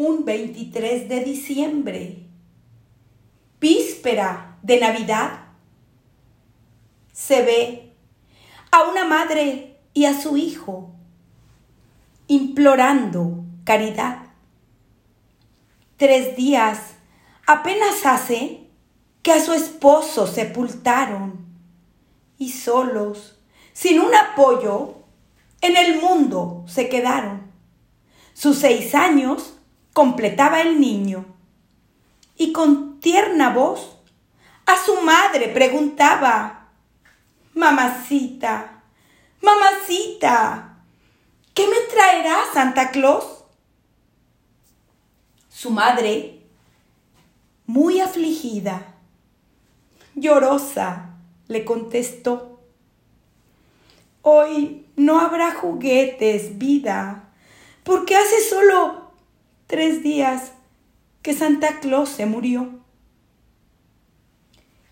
un 23 de diciembre, víspera de Navidad, se ve a una madre y a su hijo implorando caridad. Tres días apenas hace que a su esposo sepultaron y solos, sin un apoyo, en el mundo se quedaron. Sus seis años completaba el niño y con tierna voz a su madre preguntaba, Mamacita, mamacita, ¿qué me traerá Santa Claus? Su madre, muy afligida, llorosa, le contestó, Hoy no habrá juguetes, vida, porque hace solo tres días que Santa Claus se murió.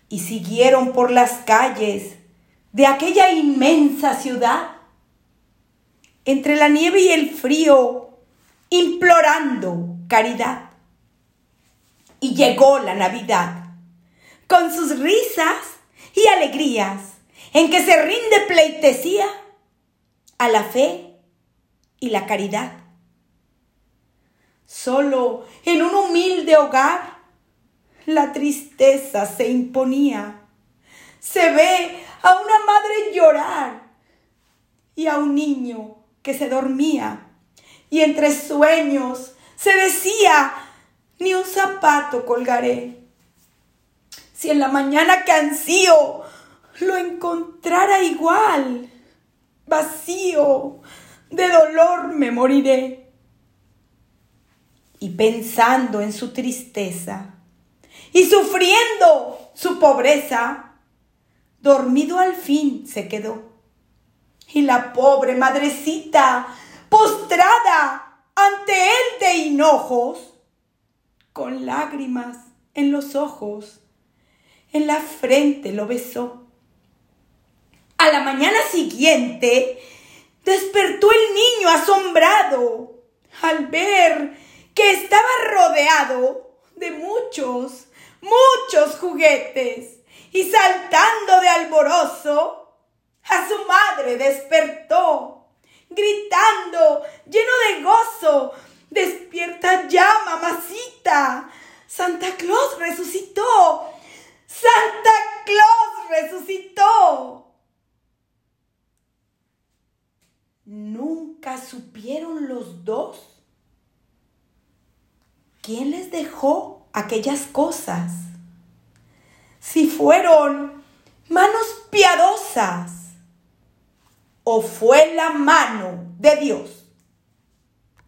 Y siguieron por las calles de aquella inmensa ciudad, entre la nieve y el frío, implorando caridad. Y llegó la Navidad, con sus risas y alegrías, en que se rinde pleitesía a la fe y la caridad. Solo en un humilde hogar la tristeza se imponía. Se ve a una madre llorar y a un niño que se dormía y entre sueños se decía, ni un zapato colgaré. Si en la mañana que ansío lo encontrara igual, vacío, de dolor me moriré. Y pensando en su tristeza y sufriendo su pobreza, dormido al fin se quedó. Y la pobre madrecita, postrada ante él de hinojos, con lágrimas en los ojos, en la frente lo besó. A la mañana siguiente despertó el niño asombrado al ver que estaba rodeado de muchos, muchos juguetes y saltando de alborozo, a su madre despertó, gritando, lleno de gozo, despierta ya, mamacita. Santa Claus resucitó. Santa Claus resucitó. Nunca supieron los dos quién les dejó aquellas cosas si fueron manos piadosas o fue la mano de Dios.